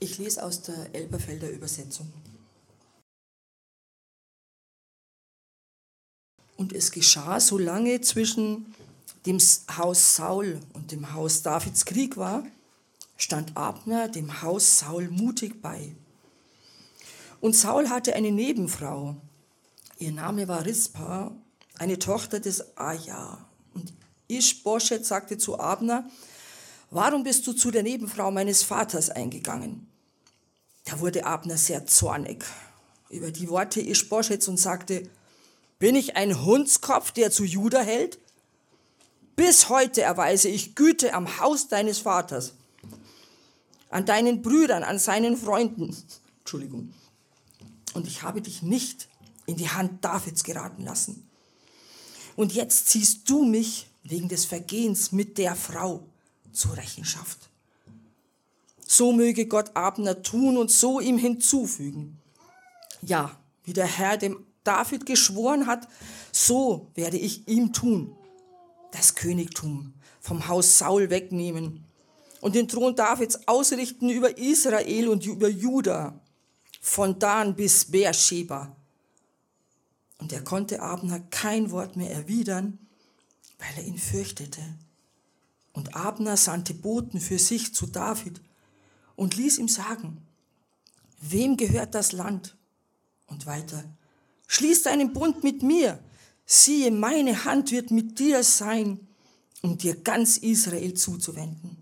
Ich lese aus der Elberfelder Übersetzung. Und es geschah, solange zwischen dem Haus Saul und dem Haus Davids Krieg war, stand Abner dem Haus Saul mutig bei. Und Saul hatte eine Nebenfrau. Ihr Name war Rispa, eine Tochter des Aja. Und Ischboschet sagte zu Abner, warum bist du zu der Nebenfrau meines Vaters eingegangen? Da wurde Abner sehr zornig über die Worte Ischboschets und sagte, bin ich ein Hundskopf, der zu Juda hält? Bis heute erweise ich Güte am Haus deines Vaters, an deinen Brüdern, an seinen Freunden. Entschuldigung. Und ich habe dich nicht in die Hand Davids geraten lassen. Und jetzt ziehst du mich wegen des Vergehens mit der Frau zur Rechenschaft. So möge Gott Abner tun und so ihm hinzufügen. Ja, wie der Herr dem David geschworen hat, so werde ich ihm tun, das Königtum vom Haus Saul wegnehmen und den Thron Davids ausrichten über Israel und über Juda, von Dan bis Beersheba. Und er konnte Abner kein Wort mehr erwidern, weil er ihn fürchtete. Und Abner sandte Boten für sich zu David und ließ ihm sagen, wem gehört das Land? Und weiter, Schließ einen Bund mit mir. Siehe, meine Hand wird mit dir sein, um dir ganz Israel zuzuwenden.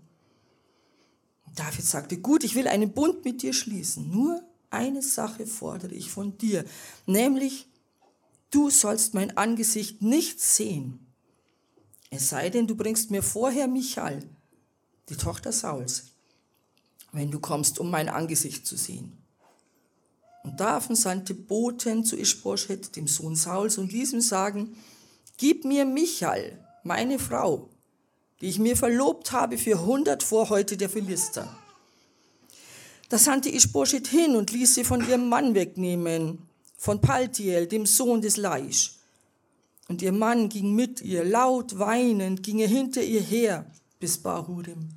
David sagte, gut, ich will einen Bund mit dir schließen. Nur eine Sache fordere ich von dir, nämlich, du sollst mein Angesicht nicht sehen. Es sei denn, du bringst mir vorher Michal, die Tochter Sauls, wenn du kommst, um mein Angesicht zu sehen. Und Daven sandte Boten zu Ischboschet, dem Sohn Sauls, und ließ ihm sagen, Gib mir Michal, meine Frau, die ich mir verlobt habe für hundert Vorhäute der Philister. Da sandte Ischboschet hin und ließ sie von ihrem Mann wegnehmen, von Paltiel, dem Sohn des Laisch. Und ihr Mann ging mit ihr, laut weinend, ging er hinter ihr her bis Bahurim.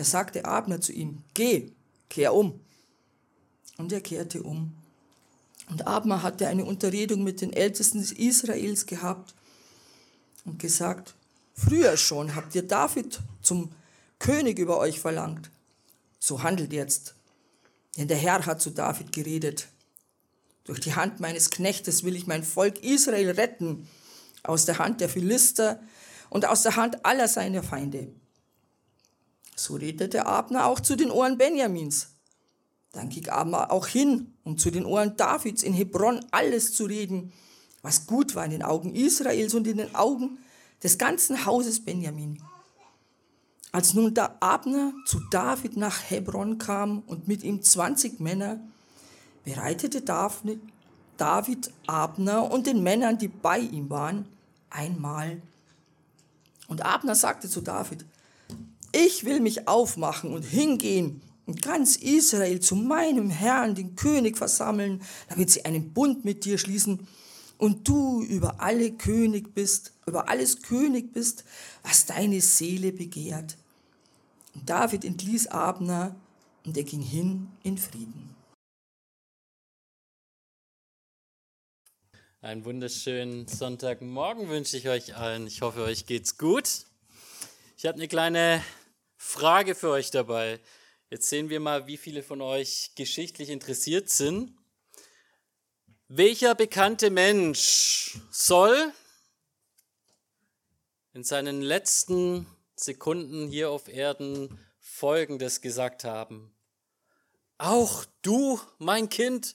Da sagte Abner zu ihm, geh, kehr um. Und er kehrte um. Und Abma hatte eine Unterredung mit den Ältesten Israels gehabt und gesagt, früher schon habt ihr David zum König über euch verlangt. So handelt jetzt. Denn der Herr hat zu David geredet. Durch die Hand meines Knechtes will ich mein Volk Israel retten, aus der Hand der Philister und aus der Hand aller seiner Feinde. So redete Abner auch zu den Ohren Benjamins. Dann ging aber auch hin, um zu den Ohren Davids in Hebron alles zu reden, was gut war in den Augen Israels und in den Augen des ganzen Hauses Benjamin. Als nun der Abner zu David nach Hebron kam und mit ihm 20 Männer, bereitete David Abner und den Männern, die bei ihm waren, einmal. Und Abner sagte zu David, ich will mich aufmachen und hingehen und ganz Israel zu meinem Herrn, den König, versammeln, damit sie einen Bund mit dir schließen und du über alle König bist, über alles König bist, was deine Seele begehrt. Und David entließ Abner und er ging hin in Frieden. Einen wunderschönen Sonntagmorgen wünsche ich euch allen. Ich hoffe, euch geht's gut. Ich habe eine kleine Frage für euch dabei. Jetzt sehen wir mal, wie viele von euch geschichtlich interessiert sind. Welcher bekannte Mensch soll in seinen letzten Sekunden hier auf Erden Folgendes gesagt haben? Auch du, mein Kind,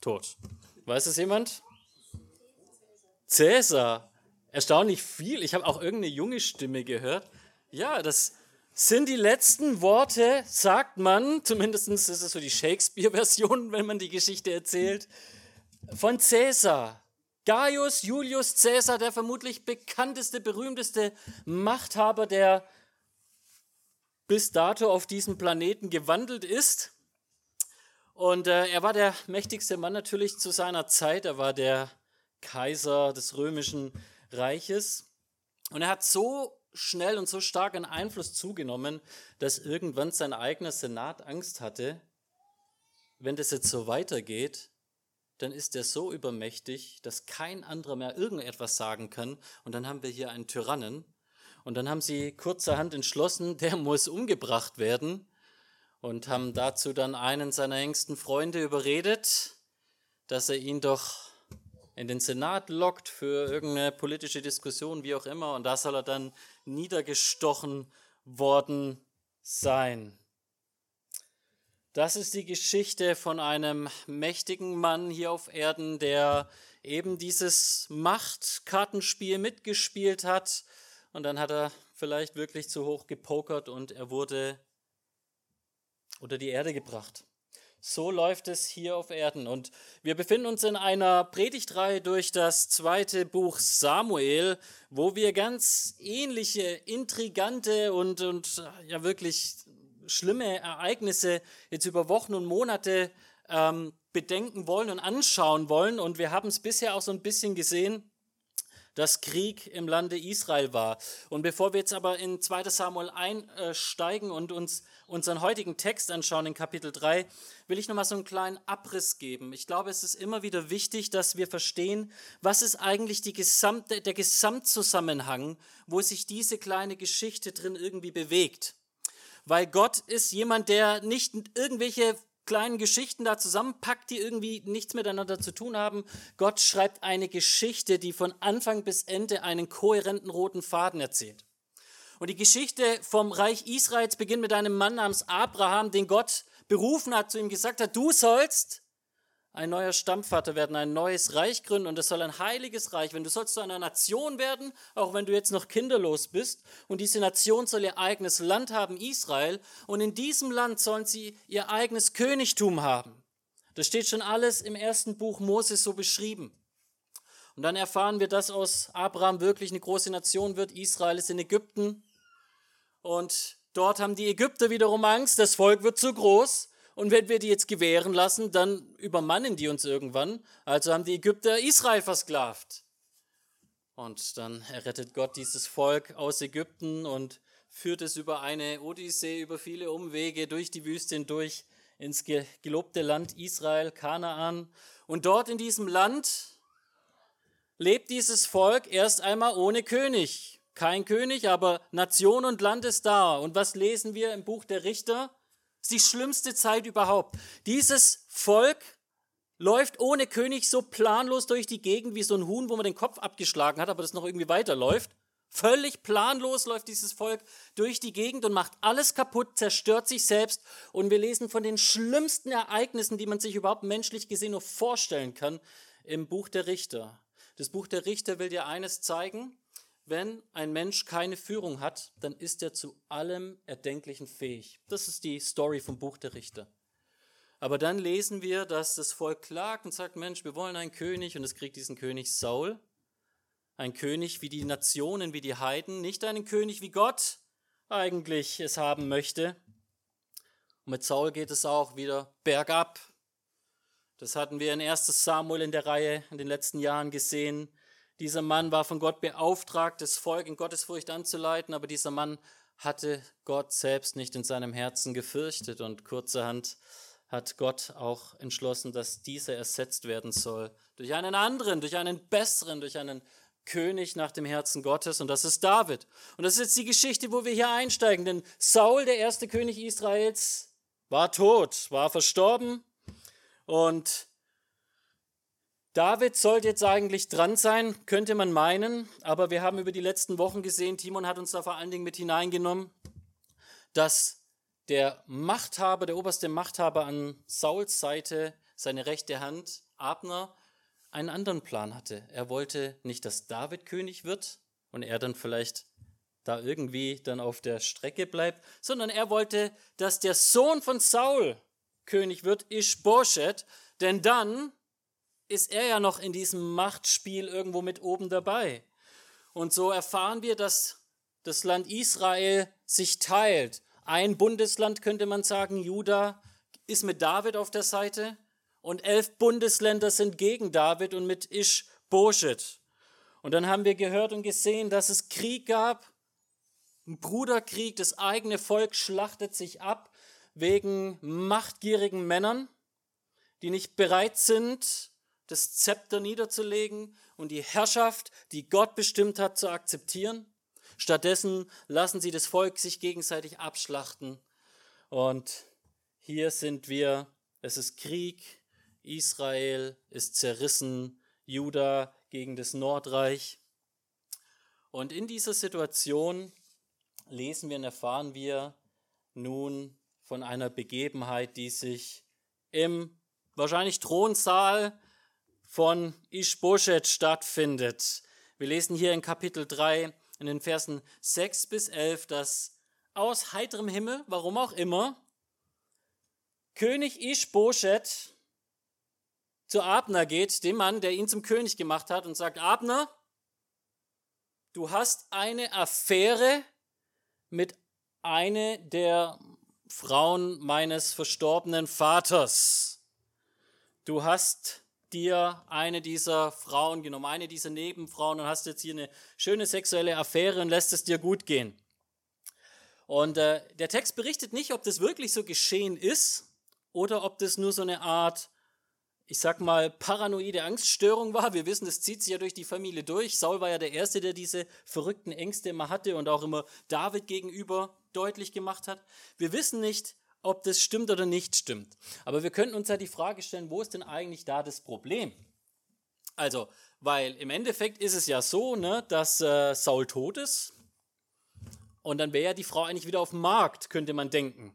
tot. Weiß es jemand? Cäsar. Erstaunlich viel. Ich habe auch irgendeine junge Stimme gehört. Ja, das sind die letzten Worte, sagt man, zumindest ist es so die Shakespeare-Version, wenn man die Geschichte erzählt, von Cäsar. Gaius Julius Cäsar, der vermutlich bekannteste, berühmteste Machthaber, der bis dato auf diesem Planeten gewandelt ist. Und äh, er war der mächtigste Mann natürlich zu seiner Zeit. Er war der Kaiser des römischen Reiches. Und er hat so schnell und so stark an Einfluss zugenommen, dass irgendwann sein eigener Senat Angst hatte, wenn das jetzt so weitergeht, dann ist er so übermächtig, dass kein anderer mehr irgendetwas sagen kann. Und dann haben wir hier einen Tyrannen. Und dann haben sie kurzerhand entschlossen, der muss umgebracht werden. Und haben dazu dann einen seiner engsten Freunde überredet, dass er ihn doch in den Senat lockt für irgendeine politische Diskussion, wie auch immer. Und da soll er dann niedergestochen worden sein. Das ist die Geschichte von einem mächtigen Mann hier auf Erden, der eben dieses Machtkartenspiel mitgespielt hat. Und dann hat er vielleicht wirklich zu hoch gepokert und er wurde unter die Erde gebracht. So läuft es hier auf Erden. Und wir befinden uns in einer Predigtreihe durch das zweite Buch Samuel, wo wir ganz ähnliche, intrigante und, und ja wirklich schlimme Ereignisse jetzt über Wochen und Monate ähm, bedenken wollen und anschauen wollen. Und wir haben es bisher auch so ein bisschen gesehen, dass Krieg im Lande Israel war. Und bevor wir jetzt aber in 2 Samuel einsteigen und uns unseren heutigen Text anschauen in Kapitel 3, will ich nochmal so einen kleinen Abriss geben. Ich glaube, es ist immer wieder wichtig, dass wir verstehen, was ist eigentlich die gesamte, der Gesamtzusammenhang, wo sich diese kleine Geschichte drin irgendwie bewegt weil Gott ist jemand, der nicht irgendwelche kleinen Geschichten da zusammenpackt, die irgendwie nichts miteinander zu tun haben. Gott schreibt eine Geschichte, die von Anfang bis Ende einen kohärenten roten Faden erzählt. Und die Geschichte vom Reich Israels beginnt mit einem Mann namens Abraham, den Gott berufen hat, zu ihm gesagt hat, du sollst ein neuer Stammvater werden, ein neues Reich gründen und es soll ein heiliges Reich werden. Du sollst zu einer Nation werden, auch wenn du jetzt noch kinderlos bist. Und diese Nation soll ihr eigenes Land haben, Israel. Und in diesem Land sollen sie ihr eigenes Königtum haben. Das steht schon alles im ersten Buch Moses so beschrieben. Und dann erfahren wir, dass aus Abraham wirklich eine große Nation wird. Israel ist in Ägypten. Und dort haben die Ägypter wiederum Angst, das Volk wird zu groß. Und wenn wir die jetzt gewähren lassen, dann übermannen die uns irgendwann. Also haben die Ägypter Israel versklavt. Und dann errettet Gott dieses Volk aus Ägypten und führt es über eine Odyssee, über viele Umwege durch die Wüste hindurch ins gelobte Land Israel, Kanaan. Und dort in diesem Land lebt dieses Volk erst einmal ohne König. Kein König, aber Nation und Land ist da. Und was lesen wir im Buch der Richter? Ist die schlimmste Zeit überhaupt. Dieses Volk läuft ohne König so planlos durch die Gegend wie so ein Huhn, wo man den Kopf abgeschlagen hat, aber das noch irgendwie weiterläuft. Völlig planlos läuft dieses Volk durch die Gegend und macht alles kaputt, zerstört sich selbst. Und wir lesen von den schlimmsten Ereignissen, die man sich überhaupt menschlich gesehen nur vorstellen kann, im Buch der Richter. Das Buch der Richter will dir eines zeigen, wenn ein Mensch keine Führung hat, dann ist er zu allem Erdenklichen fähig. Das ist die Story vom Buch der Richter. Aber dann lesen wir, dass das Volk klagt und sagt, Mensch, wir wollen einen König und es kriegt diesen König Saul. Ein König wie die Nationen, wie die Heiden, nicht einen König wie Gott eigentlich es haben möchte. Und mit Saul geht es auch wieder bergab. Das hatten wir in 1 Samuel in der Reihe in den letzten Jahren gesehen. Dieser Mann war von Gott beauftragt, das Volk in Gottesfurcht anzuleiten, aber dieser Mann hatte Gott selbst nicht in seinem Herzen gefürchtet und kurzerhand hat Gott auch entschlossen, dass dieser ersetzt werden soll durch einen anderen, durch einen besseren, durch einen König nach dem Herzen Gottes und das ist David. Und das ist jetzt die Geschichte, wo wir hier einsteigen, denn Saul, der erste König Israels, war tot, war verstorben und David sollte jetzt eigentlich dran sein, könnte man meinen, aber wir haben über die letzten Wochen gesehen, Timon hat uns da vor allen Dingen mit hineingenommen, dass der Machthaber, der oberste Machthaber an Sauls Seite, seine rechte Hand, Abner, einen anderen Plan hatte. Er wollte nicht, dass David König wird und er dann vielleicht da irgendwie dann auf der Strecke bleibt, sondern er wollte, dass der Sohn von Saul König wird, Ishbosheth, denn dann ist er ja noch in diesem Machtspiel irgendwo mit oben dabei. Und so erfahren wir, dass das Land Israel sich teilt. Ein Bundesland könnte man sagen, Juda ist mit David auf der Seite und elf Bundesländer sind gegen David und mit Ish Boschet. Und dann haben wir gehört und gesehen, dass es Krieg gab Ein Bruderkrieg, das eigene Volk schlachtet sich ab wegen machtgierigen Männern, die nicht bereit sind, das Zepter niederzulegen und die Herrschaft, die Gott bestimmt hat, zu akzeptieren. Stattdessen lassen sie das Volk sich gegenseitig abschlachten. Und hier sind wir, es ist Krieg, Israel ist zerrissen, Juda gegen das Nordreich. Und in dieser Situation lesen wir und erfahren wir nun von einer Begebenheit, die sich im wahrscheinlich Thronsaal von Ishbosheth stattfindet. Wir lesen hier in Kapitel 3 in den Versen 6 bis 11, dass aus heiterem Himmel, warum auch immer, König Ishbosheth zu Abner geht, dem Mann, der ihn zum König gemacht hat, und sagt, Abner, du hast eine Affäre mit einer der Frauen meines verstorbenen Vaters. Du hast dir eine dieser Frauen genommen, eine dieser Nebenfrauen und hast jetzt hier eine schöne sexuelle Affäre und lässt es dir gut gehen. Und äh, der Text berichtet nicht, ob das wirklich so geschehen ist oder ob das nur so eine Art, ich sag mal, paranoide Angststörung war. Wir wissen, das zieht sich ja durch die Familie durch. Saul war ja der Erste, der diese verrückten Ängste immer hatte und auch immer David gegenüber deutlich gemacht hat. Wir wissen nicht, ob das stimmt oder nicht stimmt. Aber wir könnten uns ja die Frage stellen, wo ist denn eigentlich da das Problem? Also, weil im Endeffekt ist es ja so, ne, dass äh, Saul tot ist und dann wäre ja die Frau eigentlich wieder auf dem Markt, könnte man denken.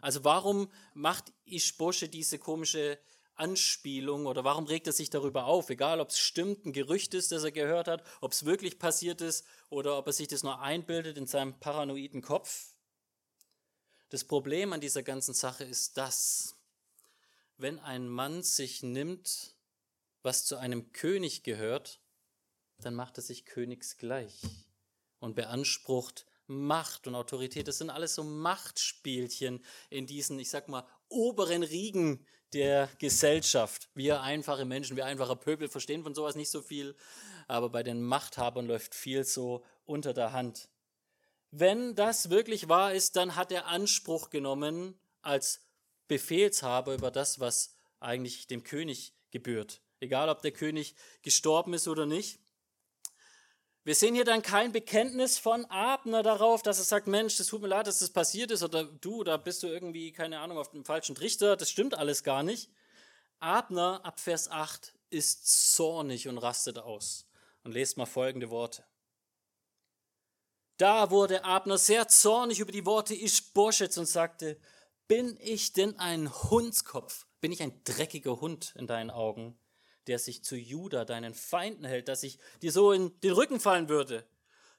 Also warum macht Ischbosche diese komische Anspielung oder warum regt er sich darüber auf? Egal, ob es stimmt, ein Gerücht ist, das er gehört hat, ob es wirklich passiert ist oder ob er sich das nur einbildet in seinem paranoiden Kopf. Das Problem an dieser ganzen Sache ist das, wenn ein Mann sich nimmt, was zu einem König gehört, dann macht er sich königsgleich und beansprucht Macht und Autorität. Das sind alles so Machtspielchen in diesen, ich sag mal, oberen Riegen der Gesellschaft. Wir einfache Menschen, wir einfache Pöbel verstehen von sowas nicht so viel, aber bei den Machthabern läuft viel so unter der Hand. Wenn das wirklich wahr ist, dann hat er Anspruch genommen als Befehlshaber über das, was eigentlich dem König gebührt. Egal, ob der König gestorben ist oder nicht. Wir sehen hier dann kein Bekenntnis von Abner darauf, dass er sagt, Mensch, das tut mir leid, dass das passiert ist oder du, da bist du irgendwie, keine Ahnung, auf dem falschen Trichter. Das stimmt alles gar nicht. Abner ab Vers 8 ist zornig und rastet aus. Und lest mal folgende Worte. Da wurde Abner sehr zornig über die Worte Ischboschets und sagte, bin ich denn ein Hundskopf? Bin ich ein dreckiger Hund in deinen Augen, der sich zu Juda, deinen Feinden hält, dass ich dir so in den Rücken fallen würde?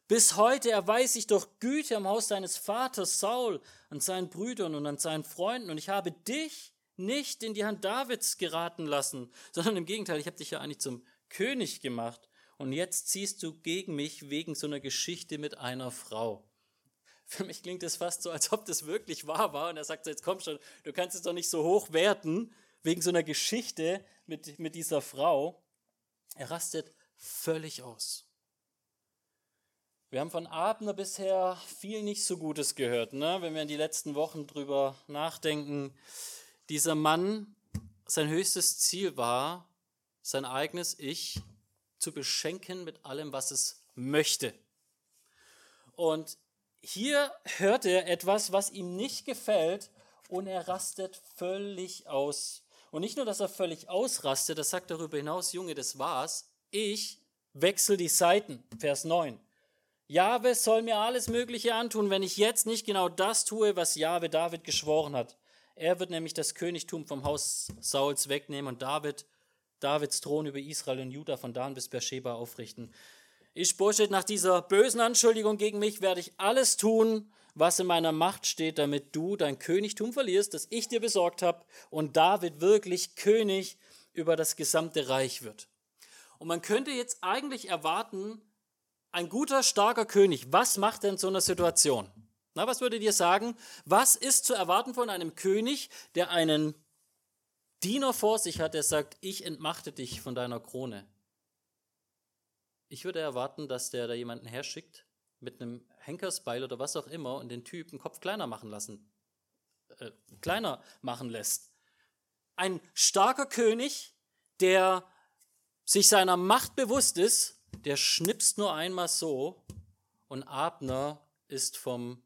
Bis heute erweise ich doch Güte am Haus deines Vaters Saul, an seinen Brüdern und an seinen Freunden, und ich habe dich nicht in die Hand Davids geraten lassen, sondern im Gegenteil, ich habe dich ja eigentlich zum König gemacht und jetzt ziehst du gegen mich wegen so einer Geschichte mit einer Frau. Für mich klingt es fast so, als ob das wirklich wahr war. Und er sagt so, jetzt komm schon, du kannst es doch nicht so hoch werten wegen so einer Geschichte mit, mit dieser Frau. Er rastet völlig aus. Wir haben von Abner bisher viel nicht so Gutes gehört, ne? wenn wir in die letzten Wochen drüber nachdenken. Dieser Mann, sein höchstes Ziel war, sein eigenes Ich zu beschenken mit allem, was es möchte. Und hier hört er etwas, was ihm nicht gefällt und er rastet völlig aus. Und nicht nur, dass er völlig ausrastet, das sagt darüber hinaus, Junge, das war's. Ich wechsle die Seiten. Vers 9. Jahwe soll mir alles Mögliche antun, wenn ich jetzt nicht genau das tue, was Jahwe David geschworen hat. Er wird nämlich das Königtum vom Haus Sauls wegnehmen und David Davids Thron über Israel und Juda von Dan bis Beersheba aufrichten. Ich Boschet, nach dieser bösen Anschuldigung gegen mich werde ich alles tun, was in meiner Macht steht, damit du dein Königtum verlierst, das ich dir besorgt habe, und David wirklich König über das gesamte Reich wird. Und man könnte jetzt eigentlich erwarten, ein guter, starker König, was macht denn so eine Situation? Na, was würdet ihr sagen? Was ist zu erwarten von einem König, der einen Diener vor sich hat, der sagt, ich entmachte dich von deiner Krone. Ich würde erwarten, dass der da jemanden herschickt mit einem Henkersbeil oder was auch immer und den Typ den Kopf kleiner machen lassen, äh, kleiner machen lässt. Ein starker König, der sich seiner Macht bewusst ist, der schnipst nur einmal so und Abner ist vom,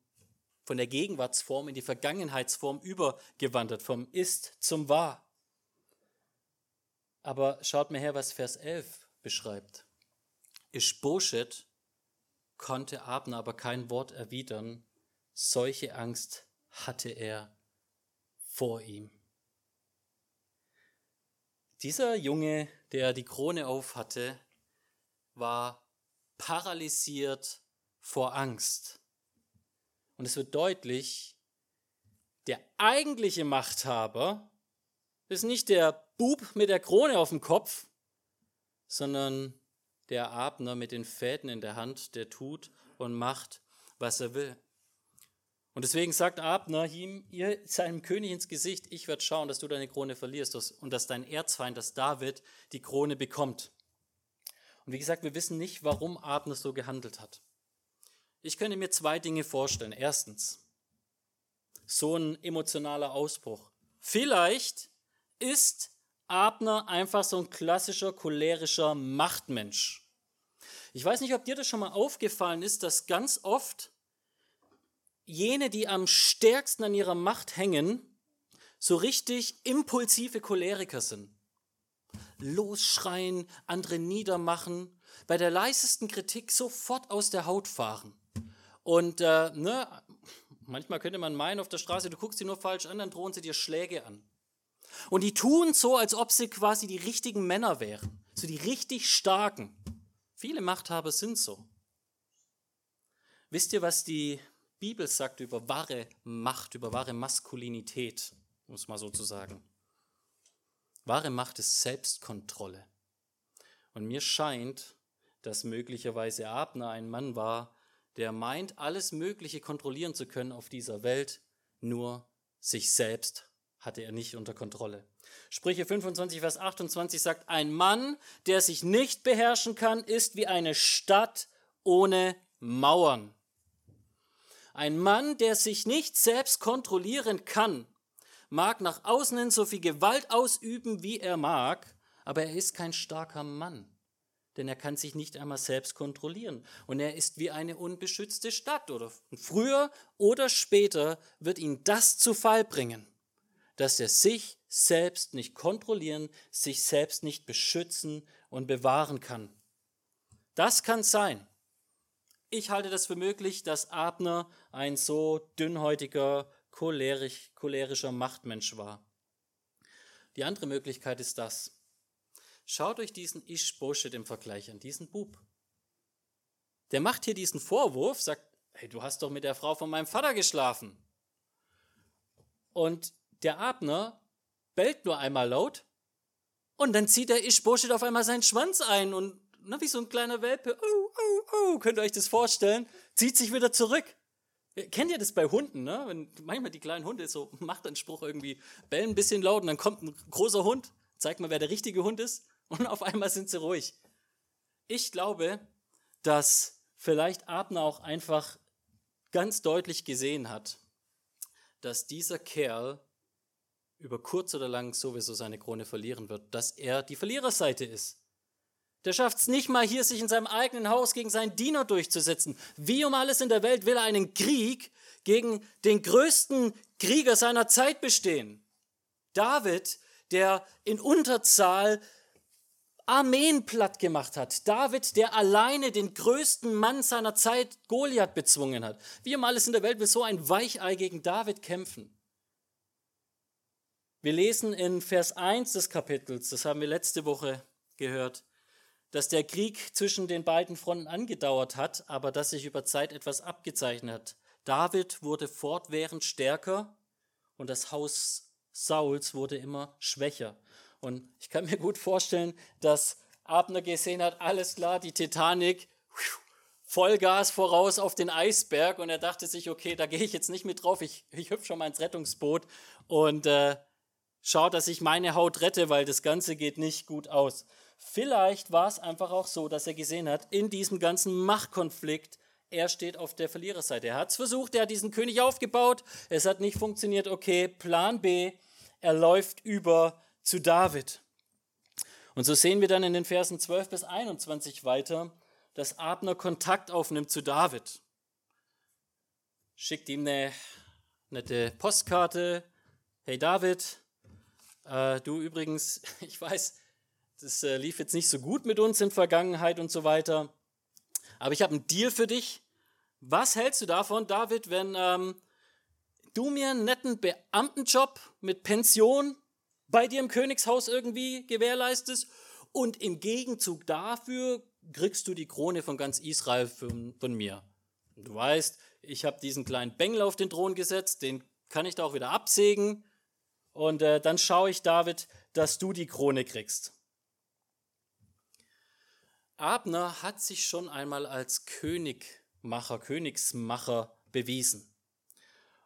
von der Gegenwartsform in die Vergangenheitsform übergewandert, vom Ist zum War. Aber schaut mir her, was Vers 11 beschreibt. Ischboschet konnte Abner aber kein Wort erwidern. Solche Angst hatte er vor ihm. Dieser Junge, der die Krone auf hatte, war paralysiert vor Angst. Und es wird deutlich, der eigentliche Machthaber ist nicht der Bub mit der Krone auf dem Kopf, sondern der Abner mit den Fäden in der Hand, der tut und macht, was er will. Und deswegen sagt Abner ihm, ihr seinem König ins Gesicht, ich werde schauen, dass du deine Krone verlierst und dass dein Erzfeind, das David, die Krone bekommt. Und wie gesagt, wir wissen nicht, warum Abner so gehandelt hat. Ich könnte mir zwei Dinge vorstellen. Erstens, so ein emotionaler Ausbruch. Vielleicht ist Abner einfach so ein klassischer cholerischer Machtmensch. Ich weiß nicht, ob dir das schon mal aufgefallen ist, dass ganz oft jene, die am stärksten an ihrer Macht hängen, so richtig impulsive Choleriker sind. Losschreien, andere niedermachen, bei der leisesten Kritik sofort aus der Haut fahren. Und äh, ne, manchmal könnte man meinen auf der Straße, du guckst sie nur falsch an, dann drohen sie dir Schläge an. Und die tun so, als ob sie quasi die richtigen Männer wären, so die richtig starken. Viele Machthaber sind so. Wisst ihr, was die Bibel sagt über wahre Macht, über wahre Maskulinität, um es mal so zu sagen. Wahre Macht ist Selbstkontrolle. Und mir scheint, dass möglicherweise Abner ein Mann war, der meint, alles Mögliche kontrollieren zu können auf dieser Welt, nur sich selbst hatte er nicht unter Kontrolle. Sprüche 25, Vers 28 sagt, ein Mann, der sich nicht beherrschen kann, ist wie eine Stadt ohne Mauern. Ein Mann, der sich nicht selbst kontrollieren kann, mag nach außen hin so viel Gewalt ausüben, wie er mag, aber er ist kein starker Mann, denn er kann sich nicht einmal selbst kontrollieren. Und er ist wie eine unbeschützte Stadt. Oder früher oder später wird ihn das zu Fall bringen, dass er sich selbst nicht kontrollieren, sich selbst nicht beschützen und bewahren kann. Das kann sein. Ich halte das für möglich, dass Abner ein so dünnhäutiger, cholerisch, cholerischer Machtmensch war. Die andere Möglichkeit ist das. Schaut euch diesen Ish-Boschet im Vergleich an, diesen Bub. Der macht hier diesen Vorwurf, sagt, hey, du hast doch mit der Frau von meinem Vater geschlafen. Und der Abner bellt nur einmal laut und dann zieht der Ish-Boschet auf einmal seinen Schwanz ein und na, wie so ein kleiner Welpe, oh, oh, oh, könnt ihr euch das vorstellen, zieht sich wieder zurück. Kennt ihr das bei Hunden, ne? Wenn manchmal die kleinen Hunde so Machtanspruch irgendwie bellen ein bisschen laut und dann kommt ein großer Hund, zeigt mal, wer der richtige Hund ist und auf einmal sind sie ruhig. Ich glaube, dass vielleicht Abner auch einfach ganz deutlich gesehen hat, dass dieser Kerl über kurz oder lang sowieso seine Krone verlieren wird, dass er die Verliererseite ist. Der schafft es nicht mal hier, sich in seinem eigenen Haus gegen seinen Diener durchzusetzen. Wie um alles in der Welt will er einen Krieg gegen den größten Krieger seiner Zeit bestehen. David, der in Unterzahl Armeen platt gemacht hat. David, der alleine den größten Mann seiner Zeit, Goliath, bezwungen hat. Wie um alles in der Welt will so ein Weichei gegen David kämpfen. Wir lesen in Vers 1 des Kapitels, das haben wir letzte Woche gehört, dass der Krieg zwischen den beiden Fronten angedauert hat, aber dass sich über Zeit etwas abgezeichnet hat. David wurde fortwährend stärker und das Haus Sauls wurde immer schwächer. Und ich kann mir gut vorstellen, dass Abner gesehen hat, alles klar, die Titanic, Vollgas voraus auf den Eisberg und er dachte sich, okay, da gehe ich jetzt nicht mit drauf, ich, ich hüpfe schon mal ins Rettungsboot und äh, schaue, dass ich meine Haut rette, weil das Ganze geht nicht gut aus. Vielleicht war es einfach auch so, dass er gesehen hat, in diesem ganzen Machtkonflikt, er steht auf der Verliererseite. Er hat es versucht, er hat diesen König aufgebaut, es hat nicht funktioniert. Okay, Plan B, er läuft über zu David. Und so sehen wir dann in den Versen 12 bis 21 weiter, dass Abner Kontakt aufnimmt zu David. Schickt ihm eine nette Postkarte. Hey David, äh, du übrigens, ich weiß, das äh, lief jetzt nicht so gut mit uns in Vergangenheit und so weiter, aber ich habe einen Deal für dich. Was hältst du davon, David, wenn ähm, du mir einen netten Beamtenjob mit Pension bei dir im Königshaus irgendwie gewährleistest und im Gegenzug dafür kriegst du die Krone von ganz Israel von, von mir. Du weißt, ich habe diesen kleinen Bengel auf den Thron gesetzt, den kann ich da auch wieder absägen und äh, dann schaue ich, David, dass du die Krone kriegst. Abner hat sich schon einmal als Königmacher, Königsmacher bewiesen.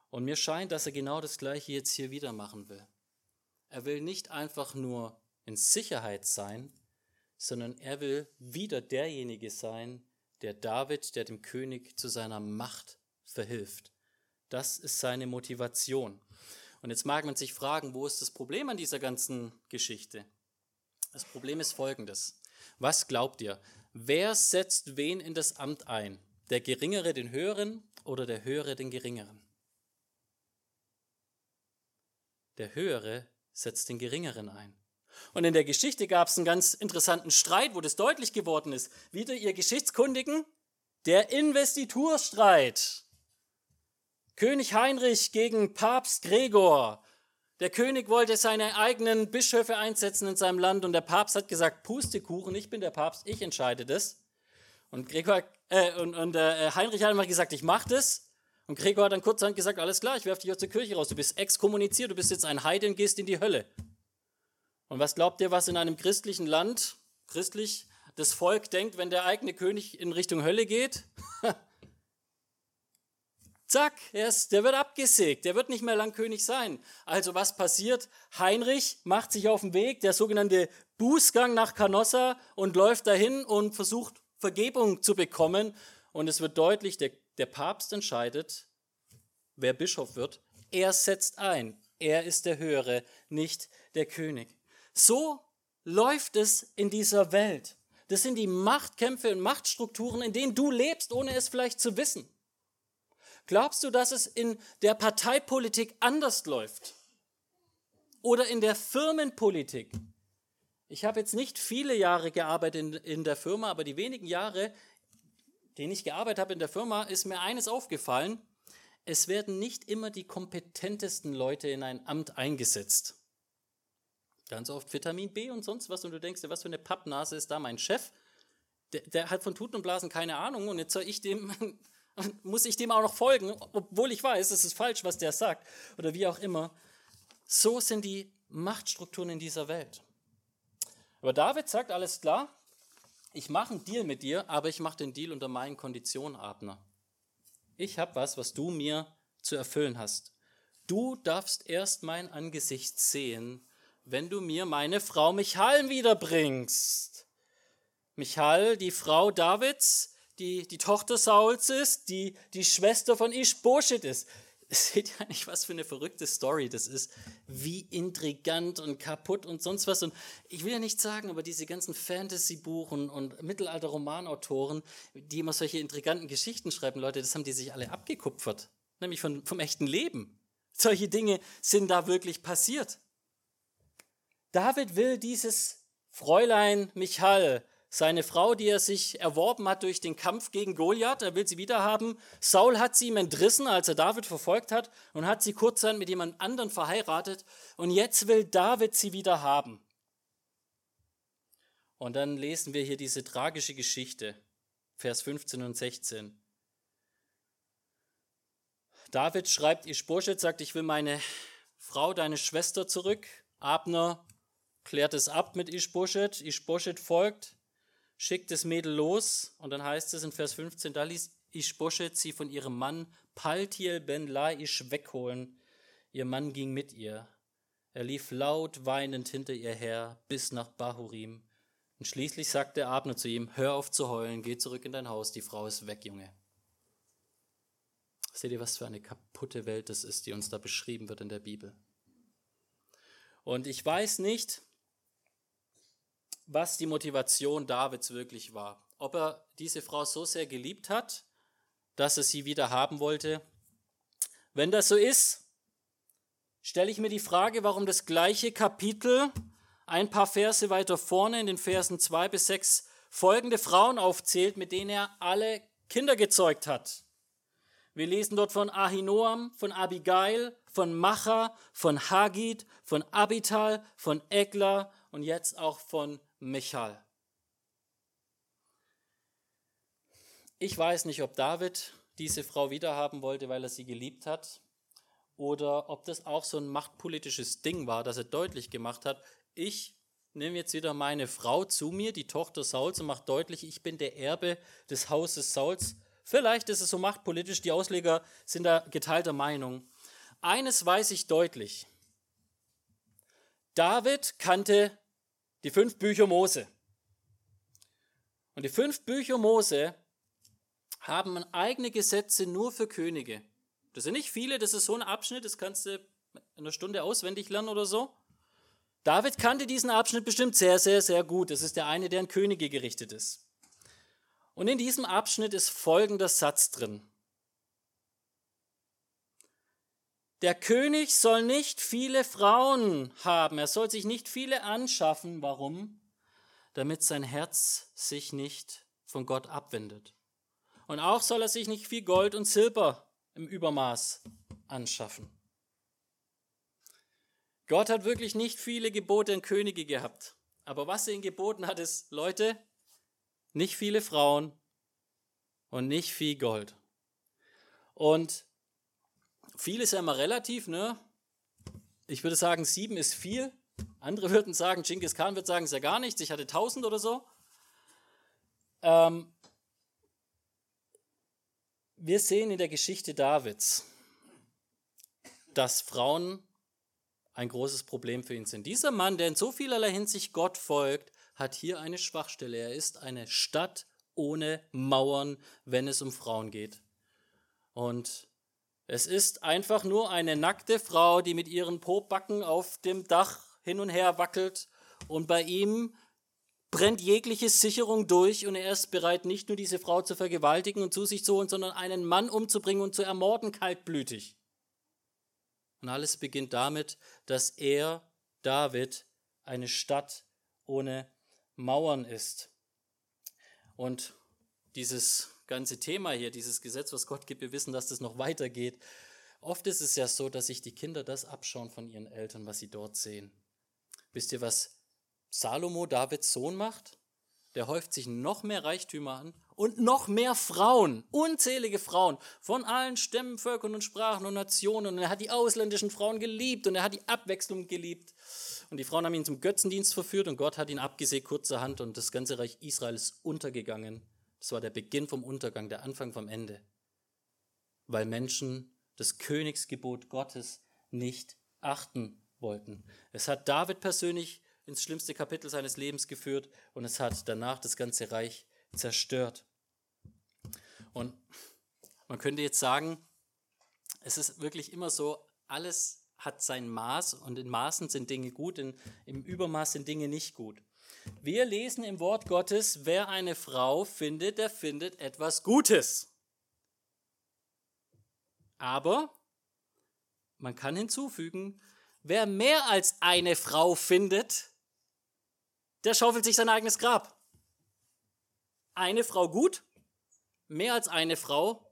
Und mir scheint, dass er genau das Gleiche jetzt hier wieder machen will. Er will nicht einfach nur in Sicherheit sein, sondern er will wieder derjenige sein, der David, der dem König zu seiner Macht verhilft. Das ist seine Motivation. Und jetzt mag man sich fragen, wo ist das Problem an dieser ganzen Geschichte? Das Problem ist folgendes. Was glaubt ihr? Wer setzt wen in das Amt ein? Der Geringere den Höheren oder der Höhere den Geringeren? Der Höhere setzt den Geringeren ein. Und in der Geschichte gab es einen ganz interessanten Streit, wo das deutlich geworden ist. Wieder ihr Geschichtskundigen, der Investiturstreit. König Heinrich gegen Papst Gregor. Der König wollte seine eigenen Bischöfe einsetzen in seinem Land und der Papst hat gesagt, Pustekuchen, ich bin der Papst, ich entscheide das. Und, Gregor, äh, und, und äh, Heinrich hat einfach gesagt, ich mache das. Und Gregor hat dann kurzerhand gesagt, alles klar, ich werfe dich aus der Kirche raus. Du bist exkommuniziert, du bist jetzt ein Heide und gehst in die Hölle. Und was glaubt ihr, was in einem christlichen Land, christlich, das Volk denkt, wenn der eigene König in Richtung Hölle geht? Zack, ist, der wird abgesägt, der wird nicht mehr lang König sein. Also was passiert? Heinrich macht sich auf den Weg, der sogenannte Bußgang nach Canossa und läuft dahin und versucht Vergebung zu bekommen. Und es wird deutlich, der der Papst entscheidet, wer Bischof wird. Er setzt ein. Er ist der Höhere, nicht der König. So läuft es in dieser Welt. Das sind die Machtkämpfe und Machtstrukturen, in denen du lebst, ohne es vielleicht zu wissen. Glaubst du, dass es in der Parteipolitik anders läuft? Oder in der Firmenpolitik? Ich habe jetzt nicht viele Jahre gearbeitet in, in der Firma, aber die wenigen Jahre, den ich gearbeitet habe in der Firma, ist mir eines aufgefallen. Es werden nicht immer die kompetentesten Leute in ein Amt eingesetzt. Ganz oft Vitamin B und sonst was und du denkst dir, was für eine Pappnase ist da mein Chef? Der, der hat von Tuten und Blasen keine Ahnung und jetzt soll ich dem, muss ich dem auch noch folgen, obwohl ich weiß, es ist falsch, was der sagt oder wie auch immer. So sind die Machtstrukturen in dieser Welt. Aber David sagt, alles klar, ich mache einen Deal mit dir, aber ich mache den Deal unter meinen Konditionen, Abner. Ich habe was, was du mir zu erfüllen hast. Du darfst erst mein Angesicht sehen, wenn du mir meine Frau Michal wiederbringst. Michal, die Frau Davids, die die Tochter Sauls ist, die die Schwester von Ishbosheth ist. Seht ihr eigentlich, was für eine verrückte Story das ist? Wie intrigant und kaputt und sonst was. Und ich will ja nicht sagen, aber diese ganzen Fantasy-Buchen und Mittelalter-Romanautoren, die immer solche intriganten Geschichten schreiben, Leute, das haben die sich alle abgekupfert. Nämlich von, vom echten Leben. Solche Dinge sind da wirklich passiert. David will dieses Fräulein Michal seine Frau, die er sich erworben hat durch den Kampf gegen Goliath, er will sie wiederhaben. Saul hat sie ihm entrissen, als er David verfolgt hat und hat sie kurzerhand mit jemand anderen verheiratet. Und jetzt will David sie wieder haben. Und dann lesen wir hier diese tragische Geschichte, Vers 15 und 16. David schreibt Ischboschet, sagt, ich will meine Frau, deine Schwester zurück. Abner klärt es ab mit Ischboschet. Ischboschet folgt schickt das Mädel los und dann heißt es in Vers 15, da ließ Ischboschet sie von ihrem Mann Paltiel ben Laish wegholen. Ihr Mann ging mit ihr. Er lief laut weinend hinter ihr her bis nach Bahurim. Und schließlich sagte Abner zu ihm, hör auf zu heulen, geh zurück in dein Haus, die Frau ist weg, Junge. Seht ihr, was für eine kaputte Welt das ist, die uns da beschrieben wird in der Bibel. Und ich weiß nicht, was die Motivation Davids wirklich war. Ob er diese Frau so sehr geliebt hat, dass er sie wieder haben wollte. Wenn das so ist, stelle ich mir die Frage, warum das gleiche Kapitel ein paar Verse weiter vorne in den Versen 2 bis 6 folgende Frauen aufzählt, mit denen er alle Kinder gezeugt hat. Wir lesen dort von Ahinoam, von Abigail, von Macha, von Hagid, von Abital, von Egla und jetzt auch von Michal. Ich weiß nicht, ob David diese Frau wiederhaben wollte, weil er sie geliebt hat, oder ob das auch so ein machtpolitisches Ding war, dass er deutlich gemacht hat, ich nehme jetzt wieder meine Frau zu mir, die Tochter Sauls, und mache deutlich, ich bin der Erbe des Hauses Sauls. Vielleicht ist es so machtpolitisch, die Ausleger sind da geteilter Meinung. Eines weiß ich deutlich. David kannte die fünf Bücher Mose. Und die fünf Bücher Mose haben eigene Gesetze nur für Könige. Das sind nicht viele, das ist so ein Abschnitt, das kannst du in einer Stunde auswendig lernen oder so. David kannte diesen Abschnitt bestimmt sehr, sehr, sehr gut. Das ist der eine, der an Könige gerichtet ist. Und in diesem Abschnitt ist folgender Satz drin. Der König soll nicht viele Frauen haben, er soll sich nicht viele anschaffen. Warum? Damit sein Herz sich nicht von Gott abwendet. Und auch soll er sich nicht viel Gold und Silber im Übermaß anschaffen. Gott hat wirklich nicht viele Gebote an Könige gehabt. Aber was er ihnen geboten hat, ist, Leute, nicht viele Frauen und nicht viel Gold. Und viel ist ja immer relativ, ne? Ich würde sagen, sieben ist viel. Andere würden sagen, Genghis Khan wird sagen, es ist ja gar nichts, ich hatte tausend oder so. Ähm, wir sehen in der Geschichte Davids, dass Frauen ein großes Problem für ihn sind. Dieser Mann, der in so vielerlei Hinsicht Gott folgt, hat hier eine Schwachstelle. Er ist eine Stadt ohne Mauern, wenn es um Frauen geht. Und es ist einfach nur eine nackte Frau, die mit ihren Pobacken auf dem Dach hin und her wackelt und bei ihm brennt jegliche Sicherung durch und er ist bereit, nicht nur diese Frau zu vergewaltigen und zu sich zu holen, sondern einen Mann umzubringen und zu ermorden kaltblütig. Und alles beginnt damit, dass er, David, eine Stadt ohne Mauern ist. Und dieses ganze Thema hier, dieses Gesetz, was Gott gibt, wir wissen, dass das noch weitergeht. Oft ist es ja so, dass sich die Kinder das abschauen von ihren Eltern, was sie dort sehen. Wisst ihr, was Salomo, Davids Sohn, macht? Der häuft sich noch mehr Reichtümer an und noch mehr Frauen, unzählige Frauen von allen Stämmen, Völkern und Sprachen und Nationen. Und er hat die ausländischen Frauen geliebt und er hat die Abwechslung geliebt. Und die Frauen haben ihn zum Götzendienst verführt und Gott hat ihn abgesehen kurzerhand und das ganze Reich Israel ist untergegangen. Das war der Beginn vom Untergang, der Anfang vom Ende. Weil Menschen das Königsgebot Gottes nicht achten wollten. Es hat David persönlich ins schlimmste Kapitel seines Lebens geführt und es hat danach das ganze Reich zerstört. Und man könnte jetzt sagen, es ist wirklich immer so, alles hat sein Maß und in Maßen sind Dinge gut, in, im Übermaß sind Dinge nicht gut. Wir lesen im Wort Gottes, wer eine Frau findet, der findet etwas Gutes. Aber man kann hinzufügen, wer mehr als eine Frau findet, der schaufelt sich sein eigenes Grab. Eine Frau gut, mehr als eine Frau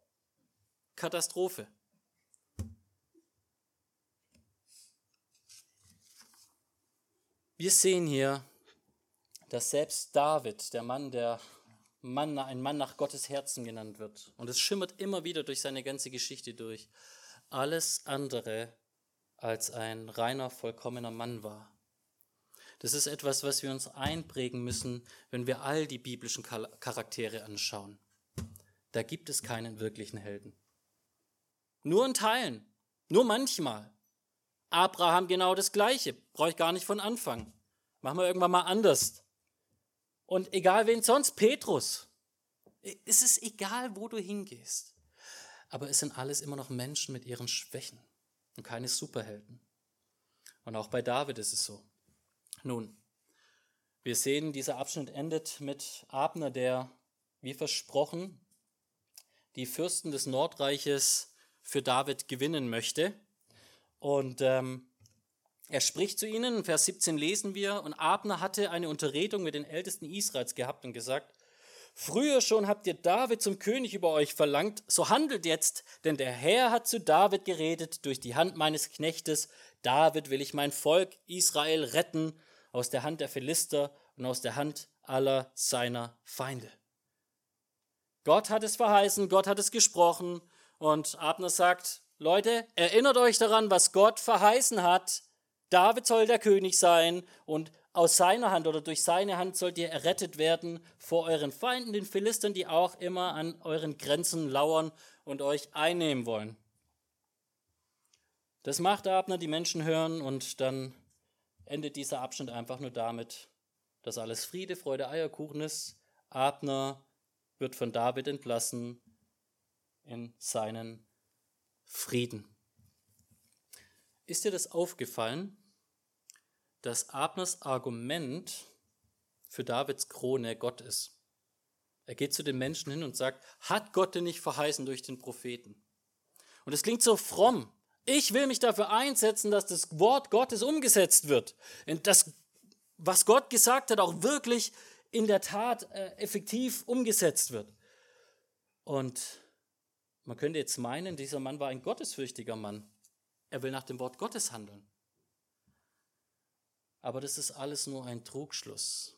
Katastrophe. Wir sehen hier, dass selbst David, der Mann, der Mann, ein Mann nach Gottes Herzen genannt wird, und es schimmert immer wieder durch seine ganze Geschichte durch, alles andere als ein reiner, vollkommener Mann war. Das ist etwas, was wir uns einprägen müssen, wenn wir all die biblischen Charaktere anschauen. Da gibt es keinen wirklichen Helden. Nur in Teilen, nur manchmal. Abraham genau das Gleiche, brauche ich gar nicht von Anfang. Machen wir irgendwann mal anders. Und egal wen sonst, Petrus. Es ist egal, wo du hingehst. aber es sind alles immer noch Menschen mit ihren Schwächen und keine Superhelden. Und auch bei David ist es so. Nun, wir sehen, dieser Abschnitt endet mit Abner, der, wie versprochen, die Fürsten des Nordreiches für David gewinnen möchte. Und ähm, er spricht zu ihnen, in Vers 17 lesen wir, und Abner hatte eine Unterredung mit den Ältesten Israels gehabt und gesagt, Früher schon habt ihr David zum König über euch verlangt, so handelt jetzt, denn der Herr hat zu David geredet durch die Hand meines Knechtes, David will ich mein Volk Israel retten aus der Hand der Philister und aus der Hand aller seiner Feinde. Gott hat es verheißen, Gott hat es gesprochen und Abner sagt, Leute, erinnert euch daran, was Gott verheißen hat. David soll der König sein und aus seiner Hand oder durch seine Hand sollt ihr errettet werden vor euren Feinden, den Philistern, die auch immer an euren Grenzen lauern und euch einnehmen wollen. Das macht Abner, die Menschen hören und dann endet dieser Abschnitt einfach nur damit, dass alles Friede, Freude, Eierkuchen ist. Abner wird von David entlassen in seinen Frieden. Ist dir das aufgefallen? dass Abners Argument für Davids Krone Gott ist. Er geht zu den Menschen hin und sagt, hat Gott denn nicht verheißen durch den Propheten? Und es klingt so fromm. Ich will mich dafür einsetzen, dass das Wort Gottes umgesetzt wird. Und das, was Gott gesagt hat, auch wirklich in der Tat äh, effektiv umgesetzt wird. Und man könnte jetzt meinen, dieser Mann war ein gottesfürchtiger Mann. Er will nach dem Wort Gottes handeln. Aber das ist alles nur ein Trugschluss.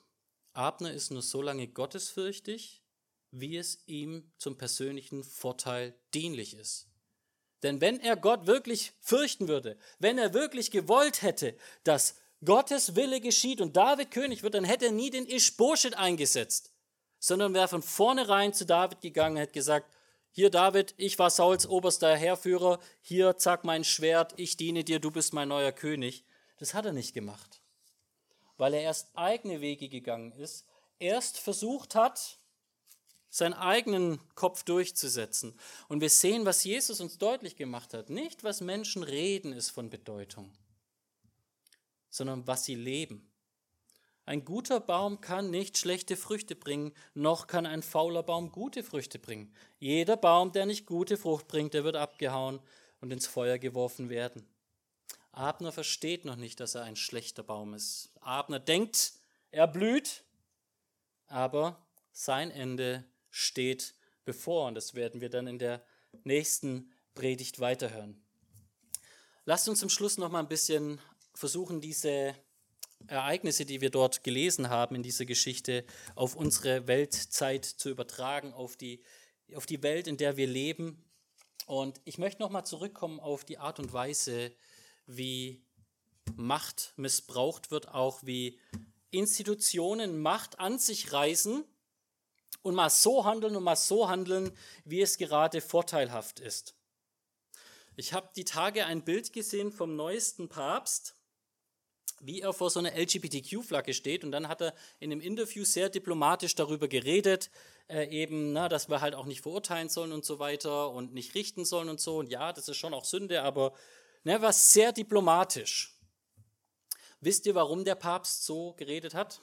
Abner ist nur so lange gottesfürchtig, wie es ihm zum persönlichen Vorteil dienlich ist. Denn wenn er Gott wirklich fürchten würde, wenn er wirklich gewollt hätte, dass Gottes Wille geschieht und David König wird, dann hätte er nie den Ischboschet eingesetzt, sondern wäre von vornherein zu David gegangen und hätte gesagt, hier David, ich war Sauls oberster Heerführer, hier zack mein Schwert, ich diene dir, du bist mein neuer König. Das hat er nicht gemacht weil er erst eigene Wege gegangen ist, erst versucht hat, seinen eigenen Kopf durchzusetzen. Und wir sehen, was Jesus uns deutlich gemacht hat. Nicht, was Menschen reden, ist von Bedeutung, sondern was sie leben. Ein guter Baum kann nicht schlechte Früchte bringen, noch kann ein fauler Baum gute Früchte bringen. Jeder Baum, der nicht gute Frucht bringt, der wird abgehauen und ins Feuer geworfen werden. Abner versteht noch nicht, dass er ein schlechter Baum ist. Abner denkt, er blüht, aber sein Ende steht bevor und das werden wir dann in der nächsten Predigt weiterhören. Lasst uns zum Schluss noch mal ein bisschen versuchen, diese Ereignisse, die wir dort gelesen haben in dieser Geschichte, auf unsere Weltzeit zu übertragen, auf die, auf die Welt, in der wir leben. Und ich möchte noch mal zurückkommen auf die Art und Weise, wie Macht missbraucht wird, auch wie Institutionen Macht an sich reißen und mal so handeln und mal so handeln, wie es gerade vorteilhaft ist. Ich habe die Tage ein Bild gesehen vom neuesten Papst, wie er vor so einer LGBTQ-Flagge steht und dann hat er in einem Interview sehr diplomatisch darüber geredet, äh, eben, na, dass wir halt auch nicht verurteilen sollen und so weiter und nicht richten sollen und so. Und ja, das ist schon auch Sünde, aber Ne, war sehr diplomatisch. Wisst ihr, warum der Papst so geredet hat?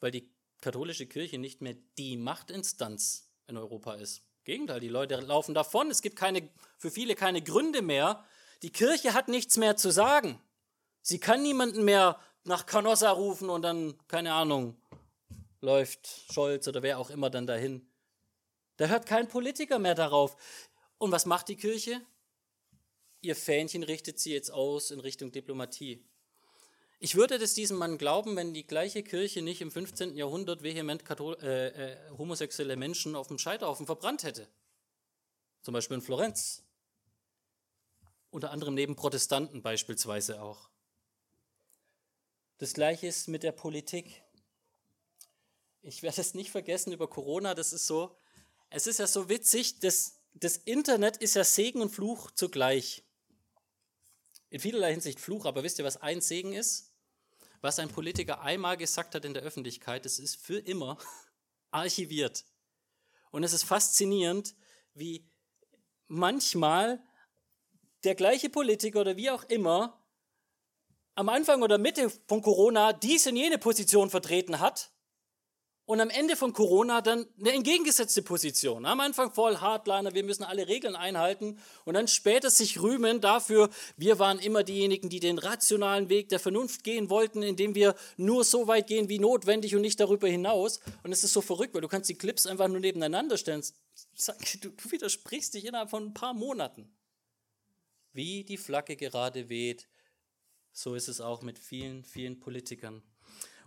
Weil die katholische Kirche nicht mehr die Machtinstanz in Europa ist. Im Gegenteil, die Leute laufen davon. Es gibt keine, für viele keine Gründe mehr. Die Kirche hat nichts mehr zu sagen. Sie kann niemanden mehr nach Canossa rufen und dann, keine Ahnung, läuft Scholz oder wer auch immer dann dahin. Da hört kein Politiker mehr darauf. Und was macht die Kirche? ihr Fähnchen richtet sie jetzt aus in Richtung Diplomatie. Ich würde das diesem Mann glauben, wenn die gleiche Kirche nicht im 15. Jahrhundert vehement Kathol äh, äh, homosexuelle Menschen auf dem Scheiterhaufen verbrannt hätte. Zum Beispiel in Florenz. Unter anderem neben Protestanten beispielsweise auch. Das gleiche ist mit der Politik. Ich werde es nicht vergessen über Corona, das ist so, es ist ja so witzig, das, das Internet ist ja Segen und Fluch zugleich in vielerlei Hinsicht Fluch, aber wisst ihr, was ein Segen ist? Was ein Politiker einmal gesagt hat in der Öffentlichkeit, das ist für immer archiviert. Und es ist faszinierend, wie manchmal der gleiche Politiker oder wie auch immer am Anfang oder Mitte von Corona diese und jene Position vertreten hat und am Ende von Corona dann eine entgegengesetzte Position. Am Anfang voll Hardliner, wir müssen alle Regeln einhalten und dann später sich rühmen dafür, wir waren immer diejenigen, die den rationalen Weg der Vernunft gehen wollten, indem wir nur so weit gehen wie notwendig und nicht darüber hinaus. Und es ist so verrückt, weil du kannst die Clips einfach nur nebeneinander stellen. Du, du widersprichst dich innerhalb von ein paar Monaten. Wie die Flagge gerade weht, so ist es auch mit vielen, vielen Politikern.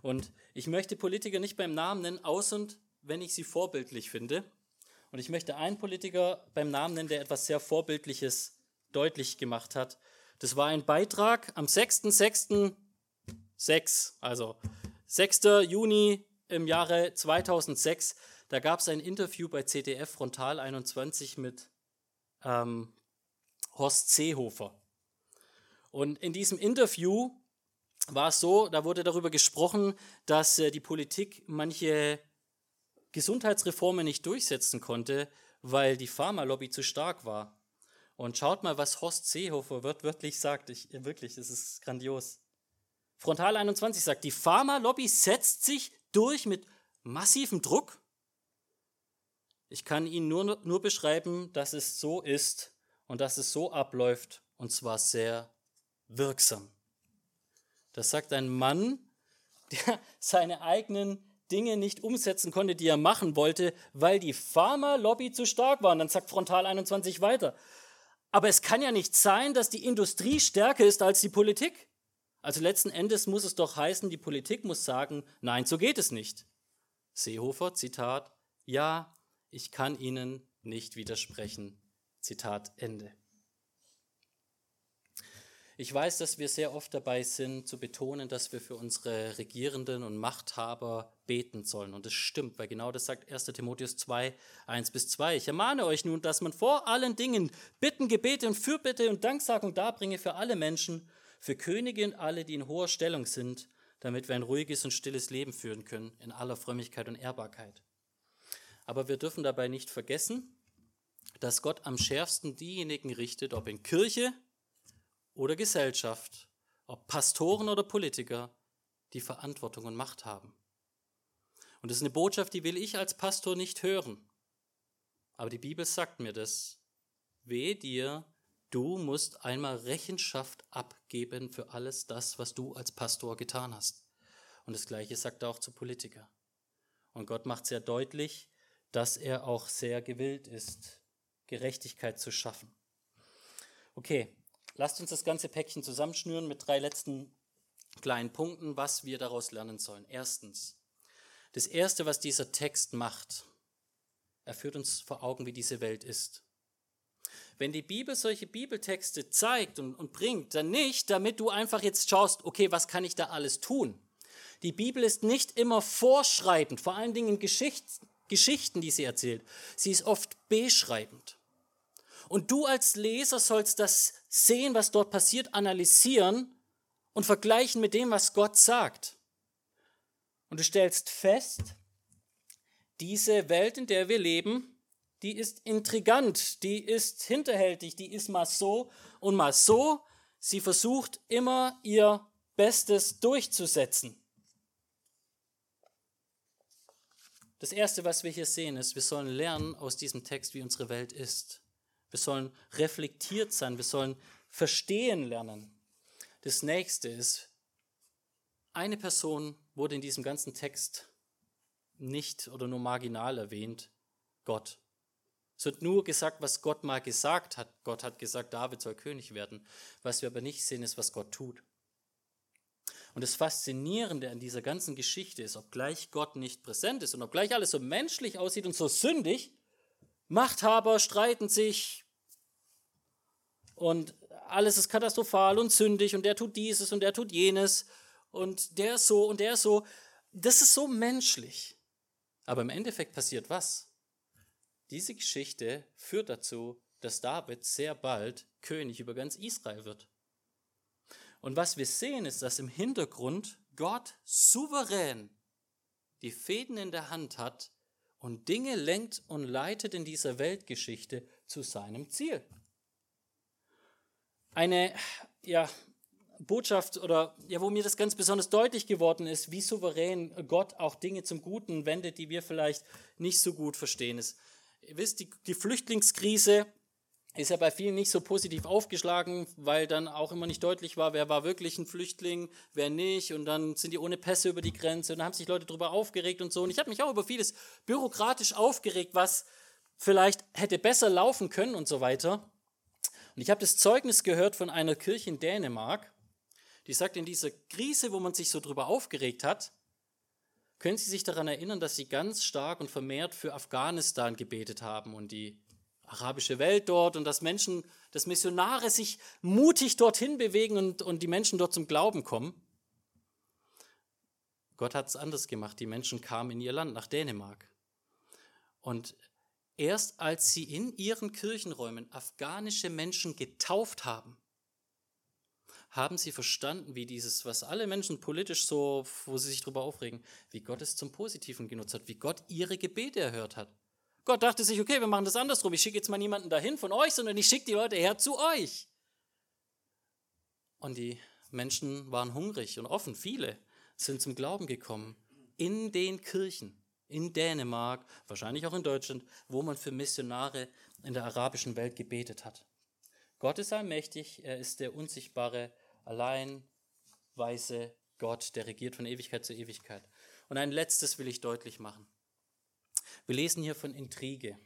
Und ich möchte Politiker nicht beim Namen nennen, außer und wenn ich sie vorbildlich finde. Und ich möchte einen Politiker beim Namen nennen, der etwas sehr Vorbildliches deutlich gemacht hat. Das war ein Beitrag am 6.6.6, also 6. Juni im Jahre 2006. Da gab es ein Interview bei CDF Frontal 21 mit ähm, Horst Seehofer. Und in diesem Interview war es so, da wurde darüber gesprochen, dass äh, die Politik manche Gesundheitsreformen nicht durchsetzen konnte, weil die Pharmalobby zu stark war. Und schaut mal, was Horst Seehofer wörtlich sagt. Ich, wirklich, das ist grandios. Frontal 21 sagt, die Pharmalobby setzt sich durch mit massivem Druck. Ich kann Ihnen nur, nur beschreiben, dass es so ist und dass es so abläuft, und zwar sehr wirksam. Das sagt ein Mann, der seine eigenen Dinge nicht umsetzen konnte, die er machen wollte, weil die Pharma-Lobby zu stark war. Und dann sagt Frontal 21 weiter. Aber es kann ja nicht sein, dass die Industrie stärker ist als die Politik. Also letzten Endes muss es doch heißen, die Politik muss sagen, nein, so geht es nicht. Seehofer, Zitat, ja, ich kann Ihnen nicht widersprechen. Zitat Ende. Ich weiß, dass wir sehr oft dabei sind, zu betonen, dass wir für unsere Regierenden und Machthaber beten sollen. Und das stimmt, weil genau das sagt 1. Timotheus 2, 1 bis 2. Ich ermahne euch nun, dass man vor allen Dingen Bitten, Gebete und Fürbitte und Danksagung darbringe für alle Menschen, für Könige und alle, die in hoher Stellung sind, damit wir ein ruhiges und stilles Leben führen können, in aller Frömmigkeit und Ehrbarkeit. Aber wir dürfen dabei nicht vergessen, dass Gott am schärfsten diejenigen richtet, ob in Kirche, oder Gesellschaft, ob Pastoren oder Politiker, die Verantwortung und Macht haben. Und das ist eine Botschaft, die will ich als Pastor nicht hören. Aber die Bibel sagt mir das. Weh dir, du musst einmal Rechenschaft abgeben für alles das, was du als Pastor getan hast. Und das Gleiche sagt er auch zu Politikern. Und Gott macht sehr deutlich, dass er auch sehr gewillt ist, Gerechtigkeit zu schaffen. Okay, Lasst uns das ganze Päckchen zusammenschnüren mit drei letzten kleinen Punkten, was wir daraus lernen sollen. Erstens, das Erste, was dieser Text macht, er führt uns vor Augen, wie diese Welt ist. Wenn die Bibel solche Bibeltexte zeigt und, und bringt, dann nicht, damit du einfach jetzt schaust, okay, was kann ich da alles tun? Die Bibel ist nicht immer vorschreibend, vor allen Dingen in Geschicht, Geschichten, die sie erzählt. Sie ist oft beschreibend. Und du als Leser sollst das sehen, was dort passiert, analysieren und vergleichen mit dem, was Gott sagt. Und du stellst fest, diese Welt, in der wir leben, die ist intrigant, die ist hinterhältig, die ist mal so und mal so. Sie versucht immer ihr Bestes durchzusetzen. Das Erste, was wir hier sehen, ist, wir sollen lernen aus diesem Text, wie unsere Welt ist. Wir sollen reflektiert sein, wir sollen verstehen lernen. Das nächste ist, eine Person wurde in diesem ganzen Text nicht oder nur marginal erwähnt, Gott. Es wird nur gesagt, was Gott mal gesagt hat. Gott hat gesagt, David soll König werden. Was wir aber nicht sehen, ist, was Gott tut. Und das Faszinierende an dieser ganzen Geschichte ist, obgleich Gott nicht präsent ist und obgleich alles so menschlich aussieht und so sündig, Machthaber streiten sich und alles ist katastrophal und sündig und der tut dieses und der tut jenes und der ist so und der ist so. Das ist so menschlich. Aber im Endeffekt passiert was? Diese Geschichte führt dazu, dass David sehr bald König über ganz Israel wird. Und was wir sehen, ist, dass im Hintergrund Gott souverän die Fäden in der Hand hat und Dinge lenkt und leitet in dieser Weltgeschichte zu seinem Ziel. Eine ja, Botschaft oder ja, wo mir das ganz besonders deutlich geworden ist, wie souverän Gott auch Dinge zum Guten wendet, die wir vielleicht nicht so gut verstehen. ist. ihr wisst, die, die Flüchtlingskrise ist ja bei vielen nicht so positiv aufgeschlagen, weil dann auch immer nicht deutlich war, wer war wirklich ein Flüchtling, wer nicht. Und dann sind die ohne Pässe über die Grenze und dann haben sich Leute darüber aufgeregt und so. Und ich habe mich auch über vieles bürokratisch aufgeregt, was vielleicht hätte besser laufen können und so weiter. Und ich habe das Zeugnis gehört von einer Kirche in Dänemark, die sagt, in dieser Krise, wo man sich so drüber aufgeregt hat, können Sie sich daran erinnern, dass Sie ganz stark und vermehrt für Afghanistan gebetet haben und die arabische Welt dort und dass Menschen, dass Missionare sich mutig dorthin bewegen und, und die Menschen dort zum Glauben kommen. Gott hat es anders gemacht. Die Menschen kamen in ihr Land, nach Dänemark. Und erst als sie in ihren Kirchenräumen afghanische Menschen getauft haben, haben sie verstanden, wie dieses, was alle Menschen politisch so, wo sie sich darüber aufregen, wie Gott es zum Positiven genutzt hat, wie Gott ihre Gebete erhört hat. Gott dachte sich, okay, wir machen das andersrum. Ich schicke jetzt mal niemanden dahin von euch, sondern ich schicke die Leute her zu euch. Und die Menschen waren hungrig und offen. Viele sind zum Glauben gekommen. In den Kirchen, in Dänemark, wahrscheinlich auch in Deutschland, wo man für Missionare in der arabischen Welt gebetet hat. Gott ist allmächtig, er ist der unsichtbare, allein weiße Gott, der regiert von Ewigkeit zu Ewigkeit. Und ein letztes will ich deutlich machen. Wir lesen hier von Intrige.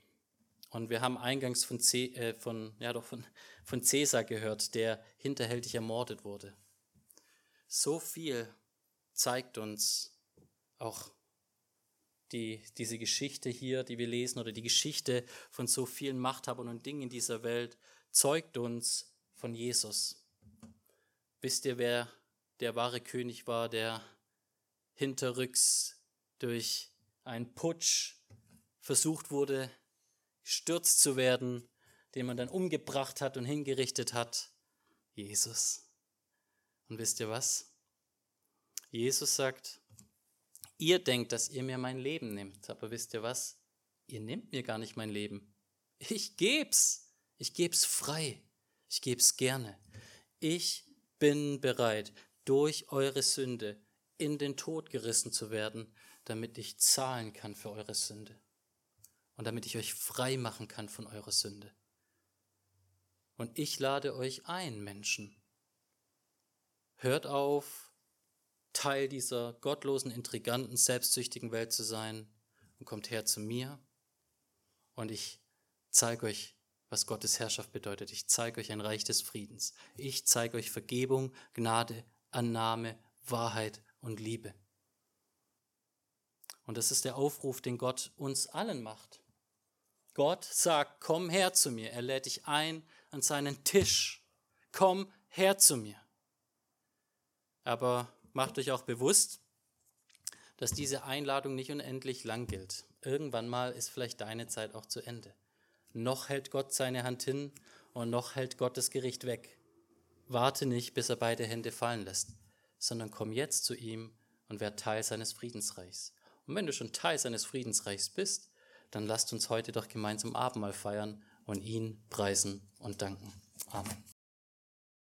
Und wir haben eingangs von, C, äh, von, ja doch von, von Cäsar gehört, der hinterhältig ermordet wurde. So viel zeigt uns auch die, diese Geschichte hier, die wir lesen, oder die Geschichte von so vielen Machthabern und Dingen in dieser Welt, zeugt uns von Jesus. Wisst ihr, wer der wahre König war, der hinterrücks durch einen Putsch versucht wurde, gestürzt zu werden, den man dann umgebracht hat und hingerichtet hat, Jesus. Und wisst ihr was? Jesus sagt, ihr denkt, dass ihr mir mein Leben nehmt, aber wisst ihr was? Ihr nehmt mir gar nicht mein Leben. Ich geb's. Ich geb's frei. Ich geb's gerne. Ich bin bereit, durch eure Sünde in den Tod gerissen zu werden, damit ich zahlen kann für eure Sünde und damit ich euch frei machen kann von eurer Sünde. Und ich lade euch ein, Menschen. Hört auf, Teil dieser gottlosen, intriganten, selbstsüchtigen Welt zu sein und kommt her zu mir und ich zeige euch, was Gottes Herrschaft bedeutet. Ich zeige euch ein Reich des Friedens. Ich zeige euch Vergebung, Gnade, Annahme, Wahrheit und Liebe. Und das ist der Aufruf, den Gott uns allen macht. Gott sagt, komm her zu mir. Er lädt dich ein an seinen Tisch. Komm her zu mir. Aber macht euch auch bewusst, dass diese Einladung nicht unendlich lang gilt. Irgendwann mal ist vielleicht deine Zeit auch zu Ende. Noch hält Gott seine Hand hin und noch hält Gott das Gericht weg. Warte nicht, bis er beide Hände fallen lässt, sondern komm jetzt zu ihm und werd Teil seines Friedensreichs. Und wenn du schon Teil seines Friedensreichs bist, dann lasst uns heute doch gemeinsam Abendmahl feiern und ihn preisen und danken. Amen.